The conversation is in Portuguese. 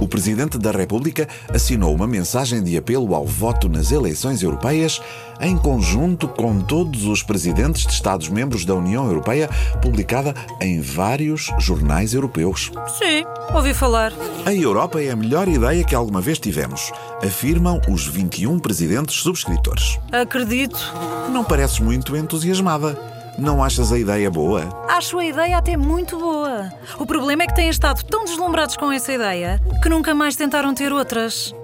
O Presidente da República assinou uma mensagem de apelo ao voto nas eleições europeias em conjunto com todos os presidentes de Estados-membros da União Europeia, publicada em vários jornais europeus. Sim, ouvi falar. A Europa é a melhor ideia que alguma vez tivemos, afirmam os 21 presidentes subscritores. Acredito. Não pareces muito entusiasmada. Não achas a ideia boa? Acho a ideia até muito boa. O problema é que têm estado tão deslumbrados com essa ideia que nunca mais tentaram ter outras.